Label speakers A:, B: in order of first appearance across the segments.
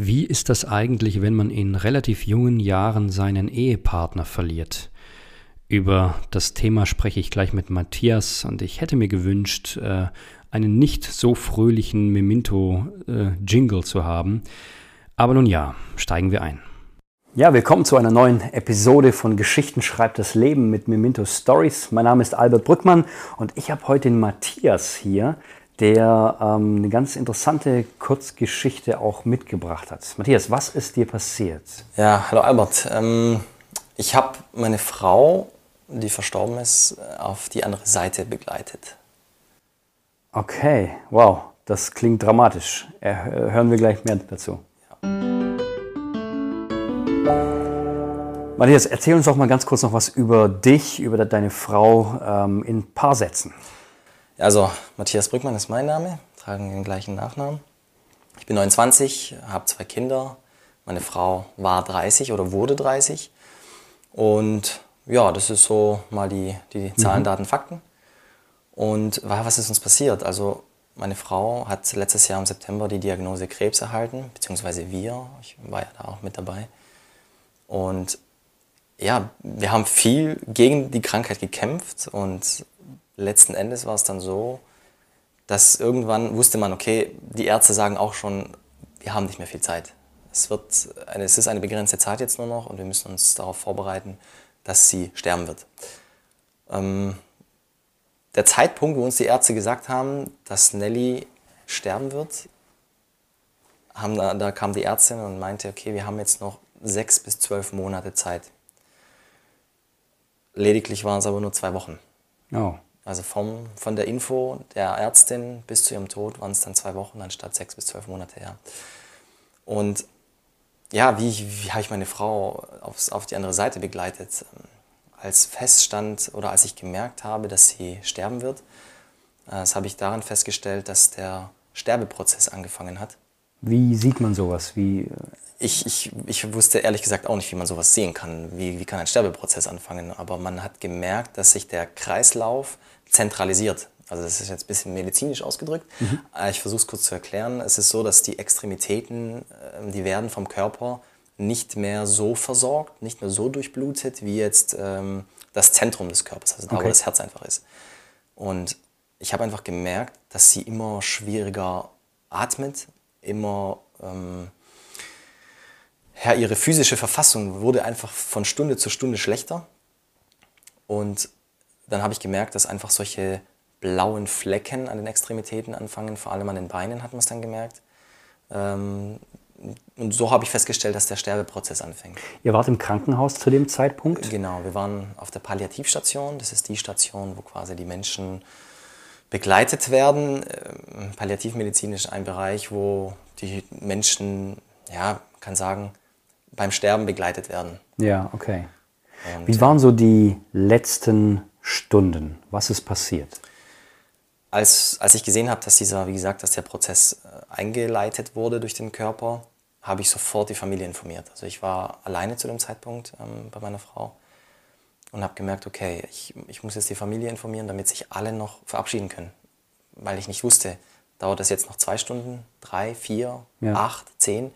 A: Wie ist das eigentlich, wenn man in relativ jungen Jahren seinen Ehepartner verliert? Über das Thema spreche ich gleich mit Matthias und ich hätte mir gewünscht, äh, einen nicht so fröhlichen Memento-Jingle zu haben. Aber nun ja, steigen wir ein. Ja, willkommen zu einer neuen Episode von Geschichten schreibt das Leben mit Memento Stories. Mein Name ist Albert Brückmann und ich habe heute den Matthias hier, der ähm, eine ganz interessante Kurzgeschichte auch mitgebracht hat. Matthias, was ist dir passiert?
B: Ja, hallo Albert. Ähm, ich habe meine Frau, die verstorben ist, auf die andere Seite begleitet.
A: Okay, wow, das klingt dramatisch. Hören wir gleich mehr dazu. Ja. Matthias, erzähl uns doch mal ganz kurz noch was über dich, über deine Frau ähm, in ein paar Sätzen.
B: Also, Matthias Brückmann ist mein Name, tragen den gleichen Nachnamen. Ich bin 29, habe zwei Kinder. Meine Frau war 30 oder wurde 30. Und ja, das ist so mal die, die Zahlen, mhm. Daten, Fakten. Und was ist uns passiert? Also, meine Frau hat letztes Jahr im September die Diagnose Krebs erhalten, beziehungsweise wir. Ich war ja da auch mit dabei. Und ja, wir haben viel gegen die Krankheit gekämpft und letzten Endes war es dann so, dass irgendwann wusste man, okay, die Ärzte sagen auch schon, wir haben nicht mehr viel Zeit. Es, wird eine, es ist eine begrenzte Zeit jetzt nur noch und wir müssen uns darauf vorbereiten, dass sie sterben wird. Ähm, der Zeitpunkt, wo uns die Ärzte gesagt haben, dass Nelly sterben wird, haben, da, da kam die Ärztin und meinte, okay, wir haben jetzt noch sechs bis zwölf Monate Zeit. Lediglich waren es aber nur zwei Wochen. Oh. Also vom, von der Info der Ärztin bis zu ihrem Tod waren es dann zwei Wochen anstatt sechs bis zwölf Monate her. Und ja, wie, wie habe ich meine Frau aufs, auf die andere Seite begleitet? Als feststand oder als ich gemerkt habe, dass sie sterben wird, äh, das habe ich daran festgestellt, dass der Sterbeprozess angefangen hat.
A: Wie sieht man sowas? Wie, äh,
B: ich, ich, ich wusste ehrlich gesagt auch nicht, wie man sowas sehen kann. Wie, wie kann ein Sterbeprozess anfangen? Aber man hat gemerkt, dass sich der Kreislauf zentralisiert. Also das ist jetzt ein bisschen medizinisch ausgedrückt. Mhm. Äh, ich versuche es kurz zu erklären. Es ist so, dass die Extremitäten, ähm, die werden vom Körper nicht mehr so versorgt, nicht mehr so durchblutet, wie jetzt ähm, das Zentrum des Körpers, also da, okay. wo das Herz einfach ist. Und ich habe einfach gemerkt, dass sie immer schwieriger atmet, immer ähm, ja, ihre physische Verfassung wurde einfach von Stunde zu Stunde schlechter. Und dann habe ich gemerkt, dass einfach solche blauen Flecken an den Extremitäten anfangen, vor allem an den Beinen hat man es dann gemerkt. Ähm, und so habe ich festgestellt, dass der Sterbeprozess anfängt.
A: Ihr wart im Krankenhaus zu dem Zeitpunkt?
B: Genau, wir waren auf der Palliativstation. Das ist die Station, wo quasi die Menschen begleitet werden. Ähm, Palliativmedizin ist ein Bereich, wo die Menschen, ja, kann sagen, beim Sterben begleitet werden.
A: Ja, okay. Und Wie waren so die letzten Stunden? Was ist passiert?
B: Als, als ich gesehen habe, dass dieser, wie gesagt, dass der Prozess äh, eingeleitet wurde durch den Körper, habe ich sofort die Familie informiert. Also ich war alleine zu dem Zeitpunkt ähm, bei meiner Frau und habe gemerkt, okay, ich, ich muss jetzt die Familie informieren, damit sich alle noch verabschieden können. Weil ich nicht wusste, dauert das jetzt noch zwei Stunden, drei, vier, ja. acht, zehn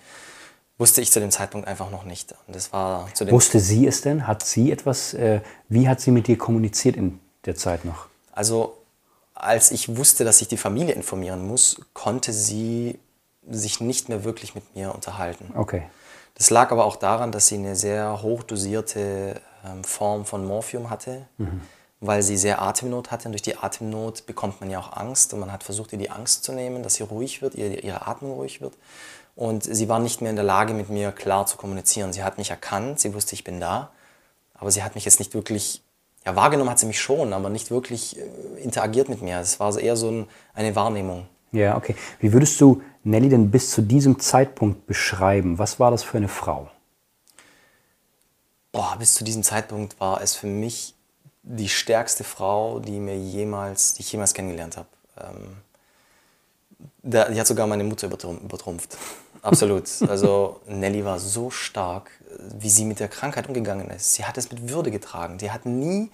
B: wusste ich zu dem Zeitpunkt einfach noch nicht. Und das war
A: wusste sie es denn? Hat sie etwas, äh, wie hat sie mit dir kommuniziert in der Zeit noch?
B: Also als ich wusste, dass ich die Familie informieren muss, konnte sie sich nicht mehr wirklich mit mir unterhalten.
A: Okay.
B: Das lag aber auch daran, dass sie eine sehr hochdosierte ähm, Form von Morphium hatte, mhm. weil sie sehr Atemnot hatte. Und durch die Atemnot bekommt man ja auch Angst. Und man hat versucht, ihr die Angst zu nehmen, dass sie ruhig wird, ihr, ihre Atmung ruhig wird. Und sie war nicht mehr in der Lage, mit mir klar zu kommunizieren. Sie hat mich erkannt, sie wusste, ich bin da, aber sie hat mich jetzt nicht wirklich, ja, wahrgenommen hat sie mich schon, aber nicht wirklich äh, interagiert mit mir. Es war eher so ein, eine Wahrnehmung.
A: Ja, okay. Wie würdest du Nelly denn bis zu diesem Zeitpunkt beschreiben? Was war das für eine Frau?
B: Boah, bis zu diesem Zeitpunkt war es für mich die stärkste Frau, die, mir jemals, die ich jemals kennengelernt habe. Ähm, die hat sogar meine Mutter übertrumpft. Absolut. Also Nelly war so stark, wie sie mit der Krankheit umgegangen ist. Sie hat es mit Würde getragen. Die hat nie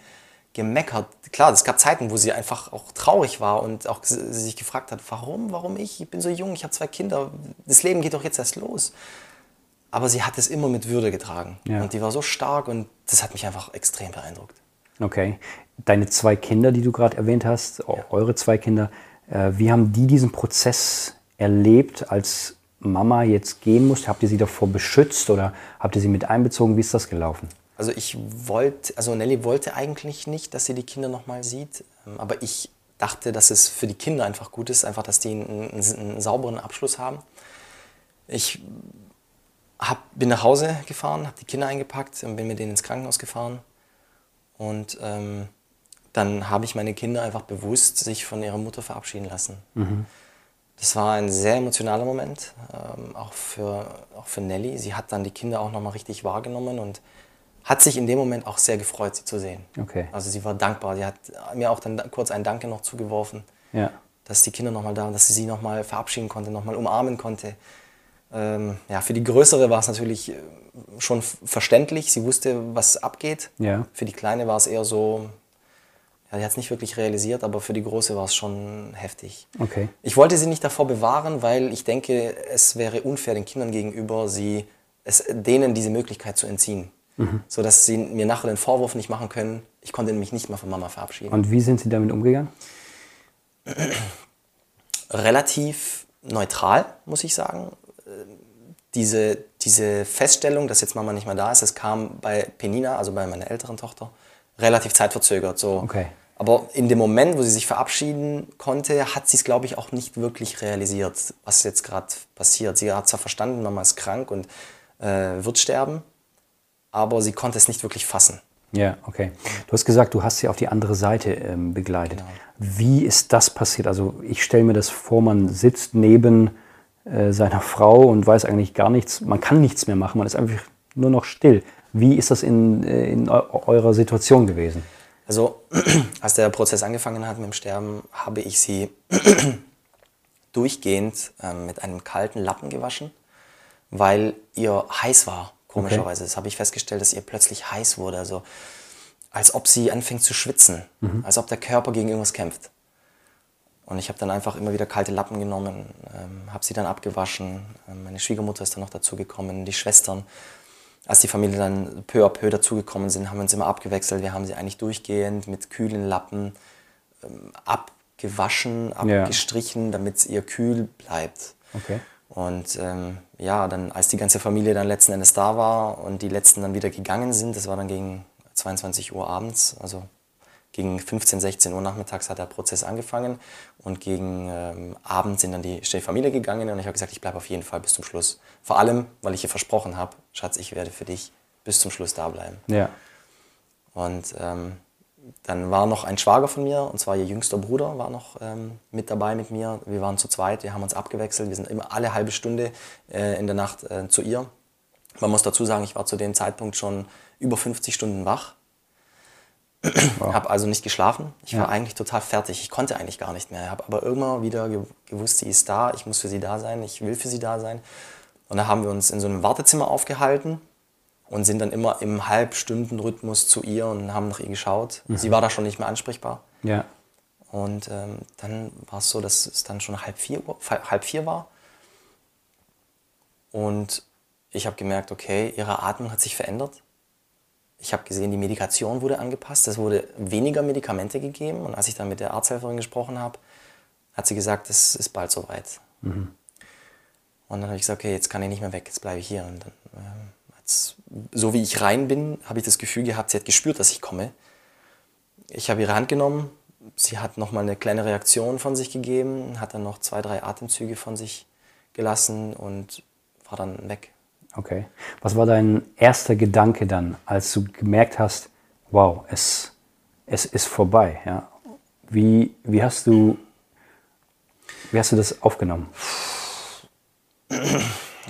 B: gemeckert. Klar, es gab Zeiten, wo sie einfach auch traurig war und auch sich gefragt hat, warum, warum ich? Ich bin so jung, ich habe zwei Kinder, das Leben geht doch jetzt erst los. Aber sie hat es immer mit Würde getragen.
A: Ja.
B: Und die war so stark und das hat mich einfach extrem beeindruckt.
A: Okay. Deine zwei Kinder, die du gerade erwähnt hast, eure zwei Kinder, äh, wie haben die diesen Prozess erlebt, als Mama jetzt gehen musste? Habt ihr sie davor beschützt oder habt ihr sie mit einbezogen? Wie ist das gelaufen?
B: Also ich wollte, also Nelly wollte eigentlich nicht, dass sie die Kinder nochmal sieht, ähm, aber ich dachte, dass es für die Kinder einfach gut ist, einfach, dass die einen, einen, einen sauberen Abschluss haben. Ich hab, bin nach Hause gefahren, habe die Kinder eingepackt und bin mit denen ins Krankenhaus gefahren. Und ähm, dann habe ich meine Kinder einfach bewusst sich von ihrer Mutter verabschieden lassen. Mhm. Das war ein sehr emotionaler Moment, ähm, auch, für, auch für Nelly. Sie hat dann die Kinder auch nochmal richtig wahrgenommen und hat sich in dem Moment auch sehr gefreut, sie zu sehen.
A: Okay.
B: Also sie war dankbar. Sie hat mir auch dann kurz ein Danke noch zugeworfen,
A: ja.
B: dass die Kinder nochmal da waren, dass sie sie nochmal verabschieden konnte, nochmal umarmen konnte. Ähm, ja, für die Größere war es natürlich äh, schon verständlich. Sie wusste, was abgeht.
A: Ja.
B: Für die Kleine war es eher so, ja, die hat es nicht wirklich realisiert, aber für die Große war es schon heftig.
A: Okay.
B: Ich wollte sie nicht davor bewahren, weil ich denke, es wäre unfair den Kindern gegenüber, sie, es, denen diese Möglichkeit zu entziehen. Mhm. Sodass sie mir nachher den Vorwurf nicht machen können, ich konnte mich nicht mehr von Mama verabschieden.
A: Und wie sind Sie damit umgegangen?
B: Relativ neutral, muss ich sagen. Diese, diese Feststellung, dass jetzt Mama nicht mehr da ist, das kam bei Penina, also bei meiner älteren Tochter, relativ zeitverzögert. So.
A: Okay.
B: Aber in dem Moment, wo sie sich verabschieden konnte, hat sie es, glaube ich, auch nicht wirklich realisiert, was jetzt gerade passiert. Sie hat zwar verstanden, Mama ist krank und äh, wird sterben, aber sie konnte es nicht wirklich fassen.
A: Ja, okay. Du hast gesagt, du hast sie auf die andere Seite ähm, begleitet.
B: Genau.
A: Wie ist das passiert? Also ich stelle mir das vor, man sitzt neben äh, seiner Frau und weiß eigentlich gar nichts, man kann nichts mehr machen, man ist einfach nur noch still. Wie ist das in, äh, in eurer Situation gewesen?
B: Also, als der Prozess angefangen hat mit dem Sterben, habe ich sie durchgehend ähm, mit einem kalten Lappen gewaschen, weil ihr heiß war, komischerweise. Okay. Das habe ich festgestellt, dass ihr plötzlich heiß wurde. Also, als ob sie anfängt zu schwitzen, mhm. als ob der Körper gegen irgendwas kämpft. Und ich habe dann einfach immer wieder kalte Lappen genommen, ähm, habe sie dann abgewaschen. Ähm, meine Schwiegermutter ist dann noch dazu gekommen, die Schwestern als die Familie dann peu à peu dazugekommen sind, haben wir uns immer abgewechselt. Wir haben sie eigentlich durchgehend mit kühlen Lappen ähm, abgewaschen, abgestrichen, ja. damit es ihr kühl bleibt.
A: Okay.
B: Und ähm, ja, dann als die ganze Familie dann letzten Endes da war und die letzten dann wieder gegangen sind, das war dann gegen 22 Uhr abends, also gegen 15, 16 Uhr nachmittags hat der Prozess angefangen und gegen ähm, Abend sind dann die Familie gegangen und ich habe gesagt, ich bleibe auf jeden Fall bis zum Schluss. Vor allem, weil ich ihr versprochen habe, Schatz, ich werde für dich bis zum Schluss da bleiben.
A: Ja.
B: Und ähm, dann war noch ein Schwager von mir, und zwar ihr jüngster Bruder, war noch ähm, mit dabei mit mir. Wir waren zu zweit, wir haben uns abgewechselt. Wir sind immer alle halbe Stunde äh, in der Nacht äh, zu ihr. Man muss dazu sagen, ich war zu dem Zeitpunkt schon über 50 Stunden wach. Wow. Habe also nicht geschlafen. Ich ja. war eigentlich total fertig. Ich konnte eigentlich gar nicht mehr. Ich habe aber irgendwann wieder gewusst, sie ist da. Ich muss für sie da sein. Ich will für sie da sein. Und da haben wir uns in so einem Wartezimmer aufgehalten und sind dann immer im Halbstundenrhythmus zu ihr und haben nach ihr geschaut. Mhm. Sie war da schon nicht mehr ansprechbar.
A: Ja.
B: Und ähm, dann war es so, dass es dann schon halb vier, halb vier war. Und ich habe gemerkt, okay, ihre Atmung hat sich verändert. Ich habe gesehen, die Medikation wurde angepasst. Es wurde weniger Medikamente gegeben. Und als ich dann mit der Arzthelferin gesprochen habe, hat sie gesagt, es ist bald soweit. Mhm. Und dann habe ich gesagt, okay, jetzt kann ich nicht mehr weg, jetzt bleibe ich hier. Und dann, äh, so wie ich rein bin, habe ich das Gefühl gehabt, sie hat gespürt, dass ich komme. Ich habe ihre Hand genommen, sie hat nochmal eine kleine Reaktion von sich gegeben, hat dann noch zwei, drei Atemzüge von sich gelassen und war dann weg.
A: Okay. Was war dein erster Gedanke dann, als du gemerkt hast, wow, es, es ist vorbei? Ja? Wie, wie, hast du, wie hast du das aufgenommen?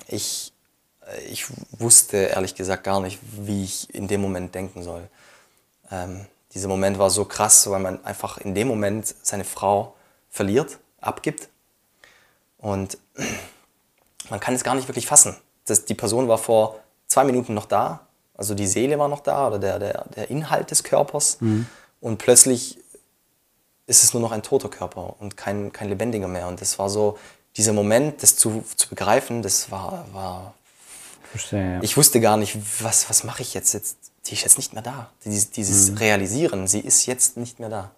B: Ich, ich wusste ehrlich gesagt gar nicht, wie ich in dem Moment denken soll. Ähm, dieser Moment war so krass, weil man einfach in dem Moment seine Frau verliert, abgibt. Und man kann es gar nicht wirklich fassen das, die Person war vor zwei Minuten noch da, also die Seele war noch da oder der, der, der Inhalt des Körpers. Mhm. Und plötzlich ist es nur noch ein toter Körper und kein, kein lebendiger mehr. Und das war so, dieser Moment, das zu, zu begreifen, das war, war
A: Verstehe, ja.
B: ich wusste gar nicht, was, was mache ich jetzt? jetzt? Die ist jetzt nicht mehr da. Dieses, dieses
A: Mhm.
B: Realisieren, sie ist jetzt nicht mehr da.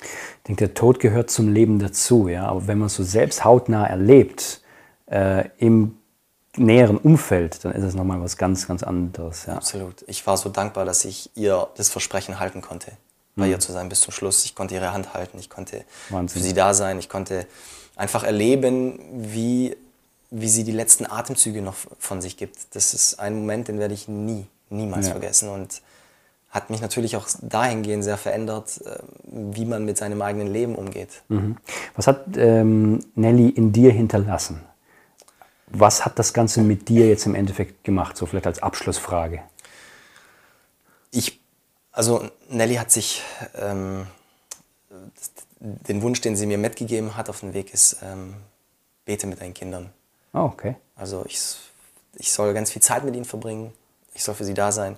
A: Ich denke, der Tod gehört zum Leben dazu, ja. Aber wenn man so selbst hautnah erlebt, äh, im näheren Umfeld, dann ist es nochmal was ganz, ganz anderes, ja.
B: Absolut. Ich war so dankbar, dass ich ihr das Versprechen halten konnte, bei ihr zu sein bis zum Schluss. Ich konnte ihre Hand halten, ich konnte
A: Wahnsinn.
B: für sie da sein, ich konnte einfach erleben, wie, wie sie die letzten Atemzüge noch von sich gibt. Das ist ein Moment, den werde ich nie, niemals
A: Ja.
B: vergessen und hat mich natürlich auch dahingehend sehr verändert, äh, wie man mit seinem eigenen Leben umgeht.
A: Mhm. Was hat ähm, Nelly in dir hinterlassen? Was hat das Ganze mit dir jetzt im Endeffekt gemacht? So vielleicht als Abschlussfrage.
B: ich, also Nelly hat sich ähm, den Wunsch, den sie mir mitgegeben hat, auf den Weg ist, ähm, bete mit deinen Kindern.
A: Oh, okay.
B: Also ich, ich soll ganz viel Zeit mit ihnen verbringen, ich soll für sie da sein,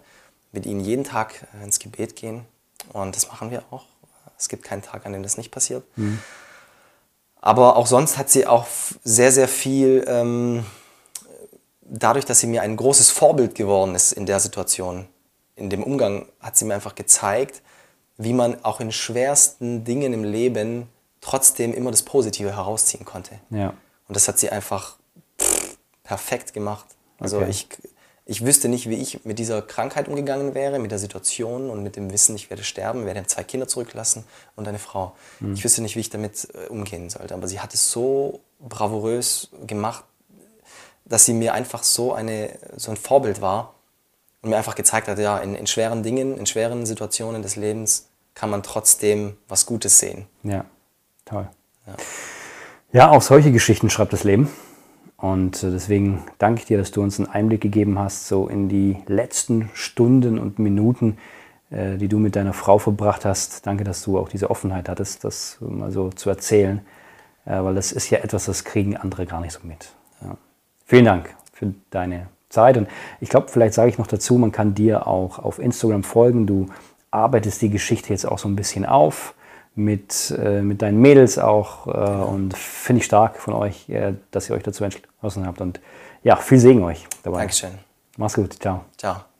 B: mit ihnen jeden Tag äh, ins Gebet gehen und das machen wir auch. Es gibt keinen Tag, an dem das nicht passiert. Aber auch sonst hat sie auch sehr, sehr viel, ähm, dadurch, dass sie mir ein großes Vorbild geworden ist in der Situation, in dem Umgang, hat sie mir einfach gezeigt, wie man auch in schwersten Dingen im Leben trotzdem immer das Positive herausziehen konnte.
A: Ja.
B: Und das hat sie einfach pff, perfekt gemacht. Also
A: Okay.
B: ich, ich wüsste nicht, wie ich mit dieser Krankheit umgegangen wäre, mit der Situation und mit dem Wissen, ich werde sterben, werde zwei Kinder zurücklassen und eine Frau. Ich wüsste nicht, wie ich damit äh, umgehen sollte. Aber sie hat es so bravourös gemacht, dass sie mir einfach so, eine, so ein Vorbild war und mir einfach gezeigt hat, ja, in, in schweren Dingen, in schweren Situationen des Lebens kann man trotzdem was Gutes sehen.
A: Ja, toll. Ja. auch solche Geschichten schreibt das Leben. Und äh, deswegen danke ich dir, dass du uns einen Einblick gegeben hast, so in die letzten Stunden und Minuten, äh, die du mit deiner Frau verbracht hast. Danke, dass du auch diese Offenheit hattest, das mal so zu erzählen. Äh, weil das ist ja etwas, das kriegen andere gar nicht so mit. Ja. Vielen Dank für deine Zeit. Und ich glaube, vielleicht sage ich noch dazu, man kann dir auch auf Instagram folgen. Du arbeitest die Geschichte jetzt auch so ein bisschen auf mit, äh, mit deinen Mädels auch. Äh, und finde ich stark von euch, äh, dass ihr euch dazu entschlossen habt. Und ja, viel Segen euch dabei.
B: Dankeschön.
A: Mach's gut. Ciao.
B: Ciao.